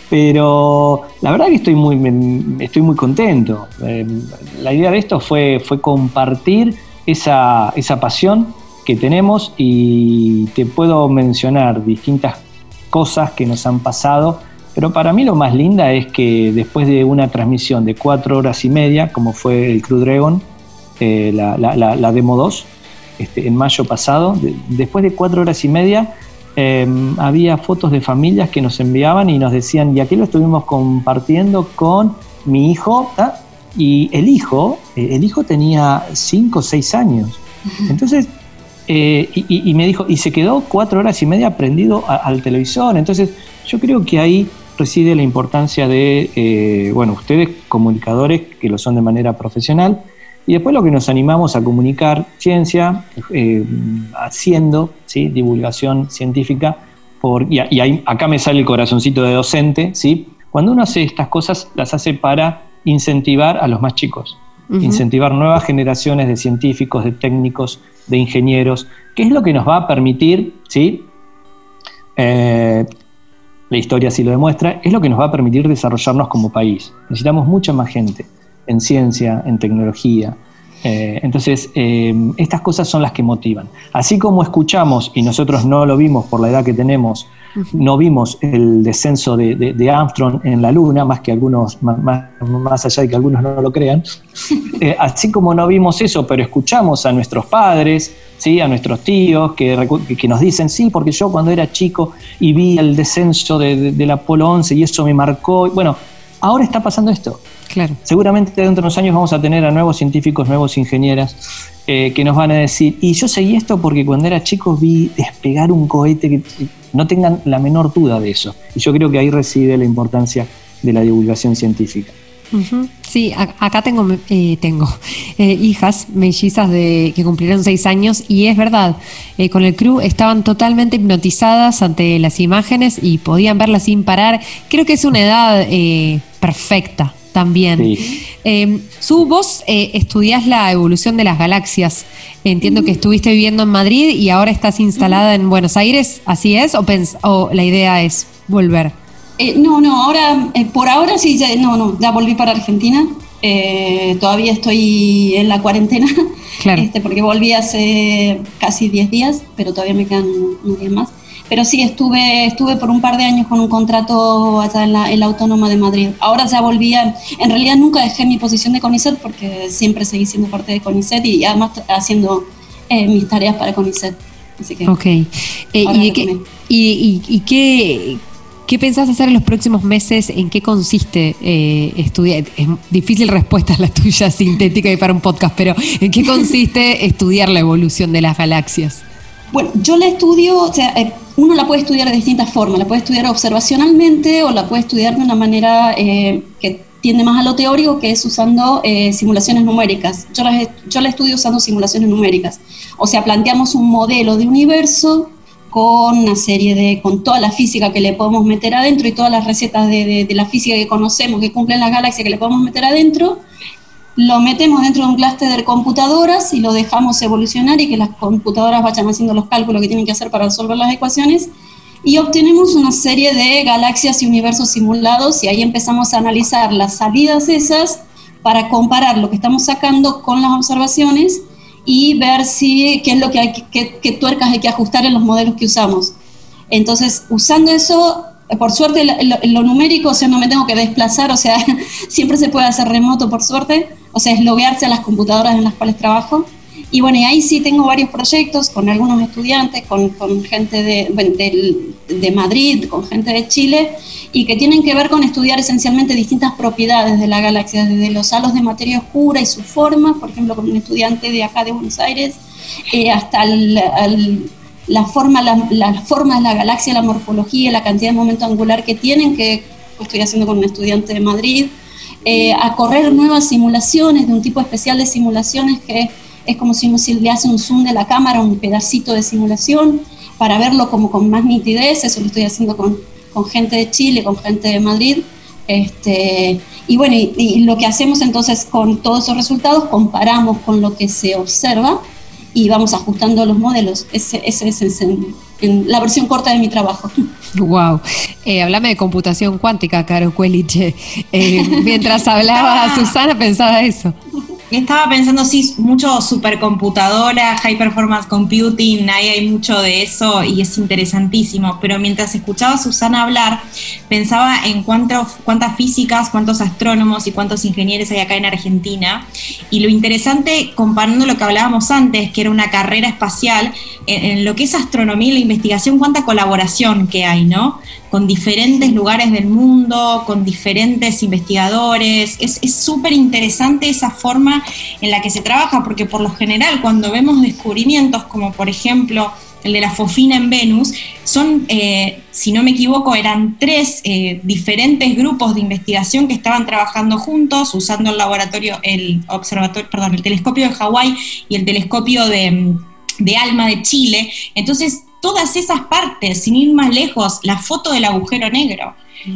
Pero la verdad que estoy muy, estoy muy contento. Eh, la idea de esto fue, fue compartir esa, esa pasión que tenemos y te puedo mencionar distintas cosas que nos han pasado, pero para mí lo más linda es que después de una transmisión de cuatro horas y media, como fue el Crew Dragon, eh, la, la, Demo 2, este, en mayo pasado, después de cuatro horas y media, em, había fotos de familias que nos enviaban y nos decían, y aquí lo estuvimos compartiendo con mi hijo, y el hijo, eh, el hijo tenía cinco o seis años. Entonces, eh, y, me dijo, y se quedó cuatro horas y media prendido al televisor. Entonces, yo creo que ahí reside la importancia de, eh, bueno, ustedes comunicadores que lo son de manera profesional, y después lo que nos animamos a comunicar ciencia, eh, haciendo ¿sí? divulgación científica, por, y, y acá me sale el corazoncito de docente, ¿sí? cuando uno hace estas cosas, las hace para incentivar a los más chicos incentivar nuevas generaciones de científicos, de técnicos, de ingenieros, que es lo que nos va a permitir, ¿sí? Eh, la historia sí lo demuestra, es lo que nos va a permitir desarrollarnos como país. Necesitamos mucha más gente en ciencia, en tecnología. Eh, entonces, eh, estas cosas son las que motivan. Así como escuchamos, y nosotros no lo vimos por la edad que tenemos, no vimos el descenso de, Armstrong en la Luna, más que algunos, más, allá de que algunos no lo crean. Eh, así como no vimos eso, pero escuchamos a nuestros padres, ¿sí? a nuestros tíos, que, que nos dicen, sí, porque yo cuando era chico y vi el descenso del Apolo 11 y eso me marcó. Bueno, ahora está pasando esto. Claro. Seguramente dentro de unos años vamos a tener a nuevos científicos, nuevos ingenieras eh, que nos van a decir, y yo seguí esto porque cuando era chico vi despegar un cohete, que no tengan la menor duda de eso. Y yo creo que ahí reside la importancia de la divulgación científica. Sí, acá tengo, eh, tengo eh, hijas mellizas de, que cumplieron seis años y es verdad, con el crew estaban totalmente hipnotizadas ante las imágenes y podían verlas sin parar. Creo que es una edad perfecta también. Eh, Su, vos eh, estudiás la evolución de las galaxias. Entiendo que estuviste viviendo en Madrid y ahora estás instalada en Buenos Aires, ¿así es? ¿O, o la idea es volver? Eh, no, no, ahora, eh, por ahora sí, ya, no, no, ya volví para Argentina. todavía estoy en la cuarentena, claro. este, porque volví hace casi 10 días, pero todavía me quedan unos días más. Pero sí, estuve, estuve por un par de años con un contrato allá en la, Autónoma de Madrid. Ahora ya volvía, en realidad nunca dejé mi posición de CONICET porque siempre seguí siendo parte de CONICET y además haciendo eh, mis tareas para CONICET. Así que ok. Eh, y, qué, ¿Qué pensás hacer en los próximos meses? ¿En qué consiste eh, estudiar? Es difícil respuesta la tuya sintética y para un podcast, pero ¿en qué consiste estudiar la evolución de las galaxias? Bueno, yo la estudio, o sea, eh, uno la puede estudiar de distintas formas, la puede estudiar observacionalmente o la puede estudiar de una manera eh, que tiende más a lo teórico, que es usando eh, simulaciones numéricas. Yo la, yo la estudio usando simulaciones numéricas. O sea, planteamos un modelo de universo con una serie de, con toda la física que le podemos meter adentro y todas las recetas de, de la física que conocemos, que cumplen las galaxias que le podemos meter adentro, lo metemos dentro de un clúster de computadoras y lo dejamos evolucionar y que las computadoras vayan haciendo los cálculos que tienen que hacer para resolver las ecuaciones y obtenemos una serie de galaxias y universos simulados y ahí empezamos a analizar las salidas esas para comparar lo que estamos sacando con las observaciones y ver si qué es lo que hay qué, qué tuercas hay que ajustar en los modelos que usamos. Entonces, usando eso, por suerte lo, numérico, o sea, no me tengo que desplazar, o sea, siempre se puede hacer remoto por suerte, o sea, es loguearse a las computadoras en las cuales trabajo. Y bueno, ahí sí tengo varios proyectos con algunos estudiantes, con, con gente de, de, Madrid, con gente de Chile, y que tienen que ver con estudiar esencialmente distintas propiedades de la galaxia, desde los halos de materia oscura y su forma, por ejemplo, con un estudiante de acá de Buenos Aires, eh, hasta el la forma, la, de la galaxia, la morfología, la cantidad de momento angular que tienen, que estoy haciendo con un estudiante de Madrid, eh, a correr nuevas simulaciones, de un tipo especial de simulaciones que es como si uno le hace un zoom de la cámara, un pedacito de simulación, para verlo como con más nitidez, eso lo estoy haciendo con, con gente de Chile, con gente de Madrid. Este, y bueno, y lo que hacemos entonces con todos esos resultados, comparamos con lo que se observa y vamos ajustando los modelos. Ese, ese es en, la versión corta de mi trabajo. Wow. Eh, hablame de computación cuántica, Caro Cueliche. Eh, mientras hablaba Susana pensaba eso. Estaba pensando, sí, mucho supercomputadora, high performance computing, ahí hay mucho de eso y es interesantísimo. Pero mientras escuchaba a Susana hablar, pensaba en cuántas físicas, cuántos astrónomos y cuántos ingenieros hay acá en Argentina. Y lo interesante, comparando lo que hablábamos antes, que era una carrera espacial, en, lo que es astronomía y la investigación, cuánta colaboración que hay, ¿no? Con diferentes lugares del mundo, con diferentes investigadores. Es súper interesante esa forma en la que se trabaja, porque por lo general cuando vemos descubrimientos como por ejemplo el de la fofina en Venus, son, eh, si no me equivoco, eran tres eh, diferentes grupos de investigación que estaban trabajando juntos usando el laboratorio, el observatorio, perdón, el telescopio de Hawái y el telescopio de de Alma de Chile. Entonces, todas esas partes, sin ir más lejos, la foto del agujero negro.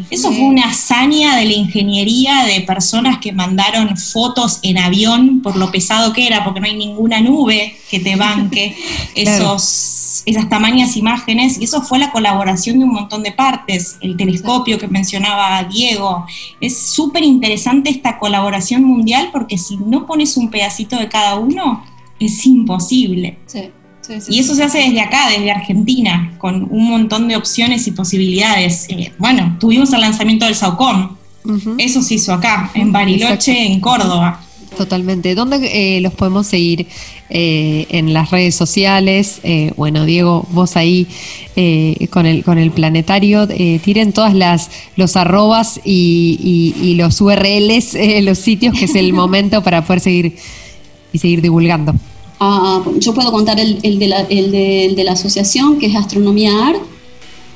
Eso fue una hazaña de la ingeniería de personas que mandaron fotos en avión por lo pesado que era, porque no hay ninguna nube que te banque esos, esas tamañas imágenes. Y eso fue la colaboración de un montón de partes. El telescopio que mencionaba Diego. Es súper interesante esta colaboración mundial porque si no pones un pedacito de cada uno, es imposible. Y eso se hace desde acá, desde Argentina, con un montón de opciones y posibilidades. Eh, bueno, tuvimos el lanzamiento del Saucón, eso se hizo acá, en Bariloche, en Córdoba. Totalmente. ¿Dónde eh, los podemos seguir eh, en las redes sociales? bueno, Diego, vos ahí con, el, con el planetario, tiren todas las los arrobas y, y los URLs, los sitios, que es el momento para poder seguir y seguir divulgando. Ah, yo puedo contar el, de la, de, la, asociación, que es Astronomía Art,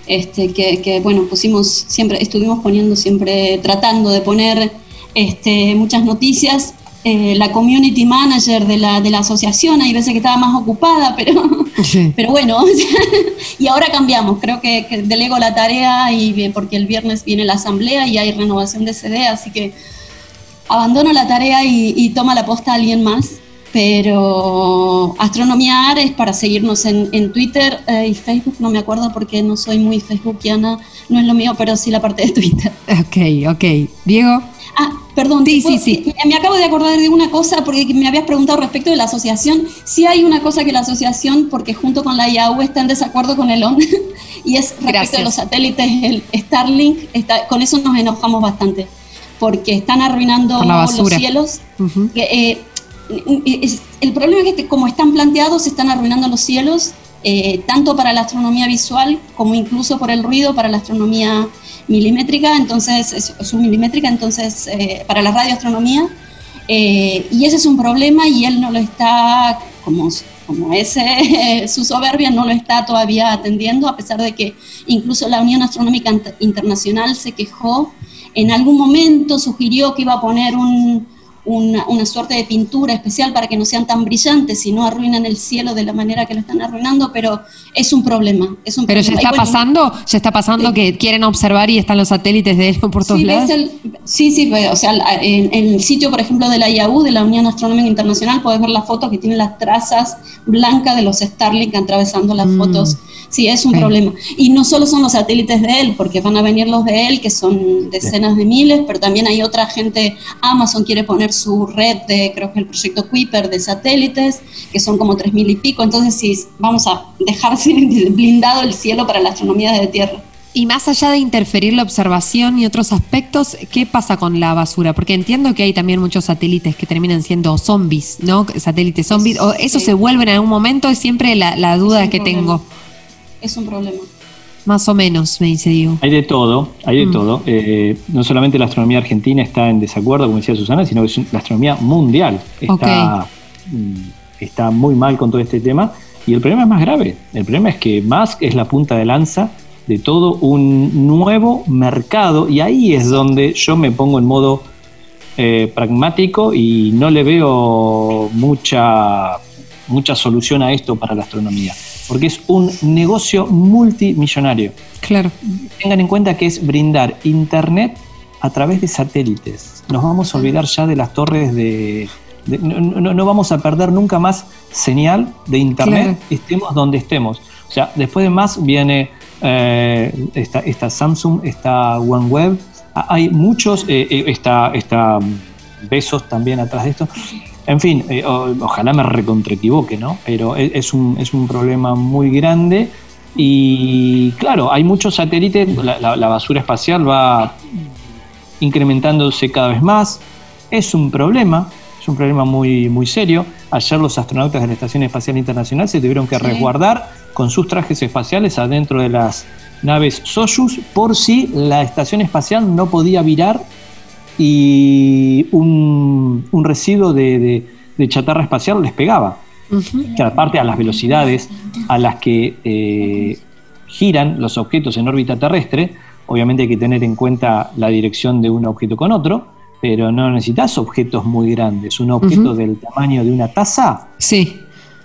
este, que, bueno, pusimos siempre, estuvimos poniendo siempre, tratando de poner este, muchas noticias. Eh, la community manager de la, de la asociación, hay veces que estaba más ocupada, pero, pero bueno, y ahora cambiamos, creo que, delego la tarea y bien, porque el viernes viene la asamblea y hay renovación de CD, así que abandono la tarea y, y toma la posta alguien más pero Astronomía AR es para seguirnos en, Twitter eh, y Facebook, no me acuerdo porque no soy muy facebookiana, no es lo mío, pero sí la parte de Twitter. Ok, ok. Diego. Ah, perdón. Sí, sí, sí. Me, acabo de acordar de una cosa porque me habías preguntado respecto de la asociación. Sí hay una cosa que la asociación, porque junto con la IAU está en desacuerdo con el ON, y es respecto de los satélites, el Starlink, está, con eso nos enojamos bastante, porque están arruinando los cielos el problema es que como están planteados, se están arruinando los cielos, eh, tanto para la astronomía visual como incluso por el ruido para la astronomía milimétrica, entonces, es, milimétrica, entonces, eh, para la radioastronomía. Eh, y ese es un problema y él no lo está, como, como ese, su soberbia no lo está todavía atendiendo, a pesar de que incluso la Unión Astronómica Internacional se quejó, en algún momento sugirió que iba a poner un, una, suerte de pintura especial para que no sean tan brillantes y no arruinan el cielo de la manera que lo están arruinando, pero es un problema. Es un pero ya está pasando, ya está pasando que quieren observar y están los satélites de él por todos lados. sí, sí, pues, o sea, en, el sitio, por ejemplo, de la IAU, de la Unión Astronómica Internacional, puedes ver la foto que tiene las trazas blancas de los Starlink atravesando las mm. fotos. Sí, es un problema. Y no solo son los satélites de él, porque van a venir los de él, que son decenas de miles, pero también hay otra gente, Amazon quiere poner su red de, creo que el proyecto Kuiper de satélites, que son como tres mil y pico. Entonces, sí, vamos a dejar blindado el cielo para la astronomía desde tierra. Y más allá de interferir la observación y otros aspectos, ¿qué pasa con la basura? Porque entiendo que hay también muchos satélites que terminan siendo zombies, ¿no? Satélites zombies. ¿O eso se vuelve en algún momento? Es siempre la, duda que tengo. Es un problema. Más o menos, me dice Diego. Hay de todo, hay de mm. todo. Eh, no solamente la astronomía argentina está en desacuerdo, como decía Susana, sino que la astronomía mundial está, mm, está muy mal con todo este tema. Y el problema es más grave. El problema es que Musk es la punta de lanza de todo un nuevo mercado y ahí es donde yo me pongo en modo eh, pragmático y no le veo mucha, mucha solución a esto para la astronomía porque es un negocio multimillonario. Claro. Tengan en cuenta que es brindar internet a través de satélites. Nos vamos a olvidar ya de las torres de, no, vamos a perder nunca más señal de internet, estemos donde estemos. O sea, después de más viene eh, esta, Samsung, esta OneWeb, ah, hay muchos, eh, eh está, mm, Besos también atrás de esto. En fin, eh, ojalá me recontraequivoque, ¿no? Pero e, es un, es un problema muy grande y claro, hay muchos satélites, la basura espacial va incrementándose cada vez más, es un problema, es un problema muy, muy serio. Ayer los astronautas de la Estación Espacial Internacional se tuvieron que resguardar con sus trajes espaciales adentro de las naves Soyuz por si la estación espacial no podía virar y un, residuo de, chatarra espacial les pegaba. Que aparte a las velocidades a las que eh, giran los objetos en órbita terrestre, obviamente hay que tener en cuenta la dirección de un objeto con otro, pero no necesitas objetos muy grandes. Un objeto del tamaño de una taza sí.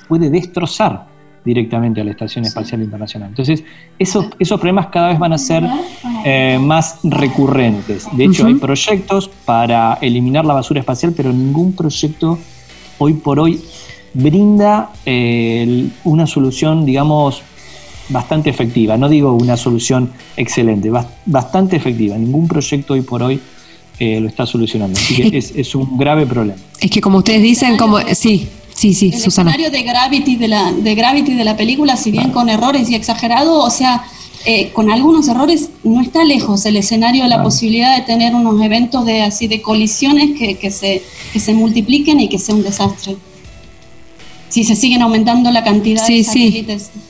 puede destrozar directamente a la Estación Espacial Internacional. Entonces, esos, esos problemas cada vez van a ser eh, más recurrentes. De hecho, hay proyectos para eliminar la basura espacial, pero ningún proyecto hoy por hoy brinda eh, una solución, digamos, bastante efectiva. No digo una solución excelente, bastante efectiva. Ningún proyecto hoy por hoy lo está solucionando. Así que es, un grave problema. Es que como ustedes dicen, como sí, sí, sí, el escenario de Gravity de la, de Gravity de la película, si bien con errores y exagerado, o sea, eh, con algunos errores no está lejos el escenario de la posibilidad de tener unos eventos de así de colisiones que, se, que se multipliquen y que sea un desastre. Si se siguen aumentando la cantidad de satélites. Sí,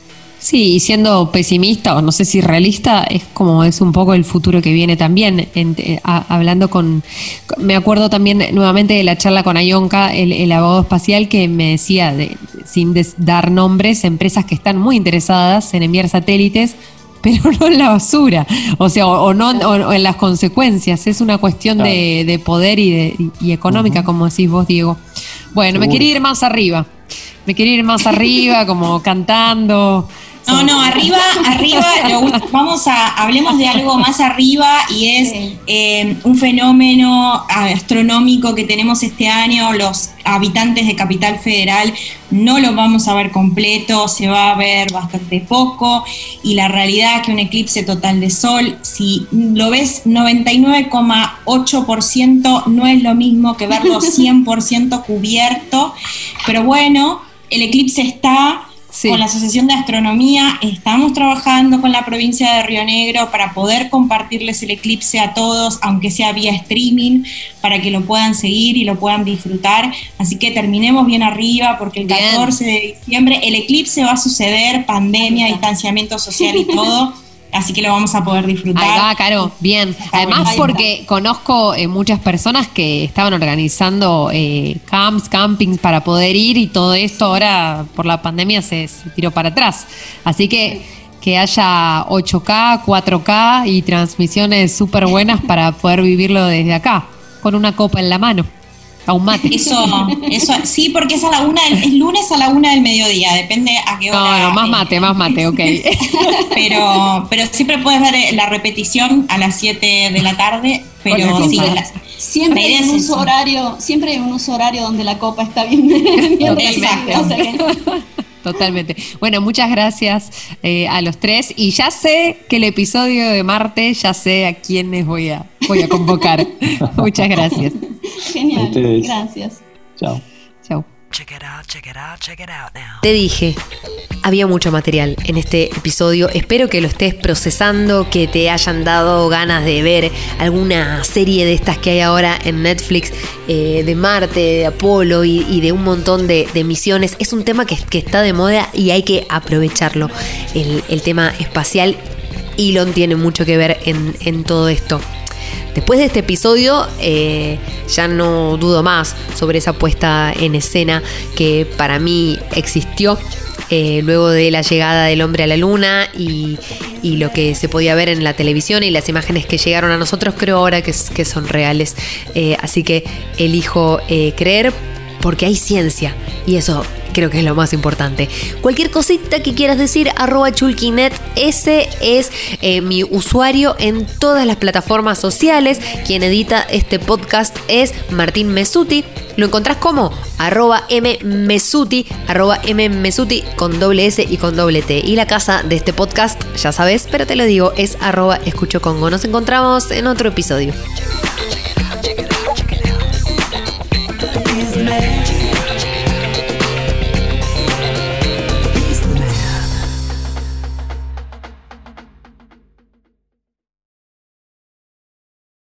y siendo pesimista o no sé si realista, es como es un poco el futuro que viene también. Eh, hablando con, me acuerdo también nuevamente de la charla con Ayonka, el, abogado espacial, que me decía, de, sin dar nombres, empresas que están muy interesadas en enviar satélites, pero no en la basura, o sea, o, no en las consecuencias. Es una cuestión de, poder y, de, y económica, como decís vos, Diego. Bueno, me quería ir más arriba. Me quería ir más arriba, como cantando. No, no, arriba, arriba, vamos a, hablemos de algo más arriba y es eh, un fenómeno astronómico que tenemos este año, los habitantes de Capital Federal no lo vamos a ver completo, se va a ver bastante poco y la realidad es que un eclipse total de sol, si lo ves 99,8% no es lo mismo que verlo 100% cubierto, pero bueno, el eclipse está con la Asociación de Astronomía estamos trabajando con la provincia de Río Negro para poder compartirles el eclipse a todos, aunque sea vía streaming, para que lo puedan seguir y lo puedan disfrutar. Así que terminemos bien arriba porque el 14 de diciembre el eclipse va a suceder, pandemia, distanciamiento social y todo. Así que lo vamos a poder disfrutar. Ahí va, Caro, bien. Además, porque conozco eh, muchas personas que estaban organizando eh, camps, campings para poder ir y todo esto ahora por la pandemia se, tiró para atrás. Así que que haya 8K, 4K y transmisiones súper buenas para poder vivirlo desde acá, con una copa en la mano un mate. Eso, eso, sí, porque es a la una, es lunes a la una del mediodía, depende a qué hora. No, no, más mate, más mate, ok. pero, pero siempre puedes ver la repetición a las 7 de la tarde, pero sí, siempre hay un uso horario, siempre hay un uso horario donde la copa está bien, bien Exacto. Totalmente. Bueno, muchas gracias eh, a los tres. Y ya sé que el episodio de Marte, ya sé a quiénes voy a, voy a convocar. muchas gracias. Genial. Gracias. Chao. Chao. Te dije, había mucho material en este episodio. Espero que lo estés procesando, que te hayan dado ganas de ver alguna serie de estas que hay ahora en Netflix, eh, de Marte, de Apolo y, de un montón de, misiones. Es un tema que, está de moda y hay que aprovecharlo. El, tema espacial, Elon tiene mucho que ver en todo esto. Después de este episodio eh, ya no dudo más sobre esa puesta en escena que para mí existió eh, luego de la llegada del hombre a la luna y, lo que se podía ver en la televisión y las imágenes que llegaron a nosotros creo ahora que, son reales. Eh, así que elijo creer porque hay ciencia y eso creo que es lo más importante. Cualquier cosita que quieras decir, arroba chulkinet, ese es eh, mi usuario en todas las plataformas sociales. Quien edita este podcast es Martín Mesuti. Lo encontrás como arroba mmesuti, arroba mmesuti con doble S y con doble T. Y la casa de este podcast, ya sabes, pero te lo digo, es arroba escucho congo. Nos encontramos en otro episodio.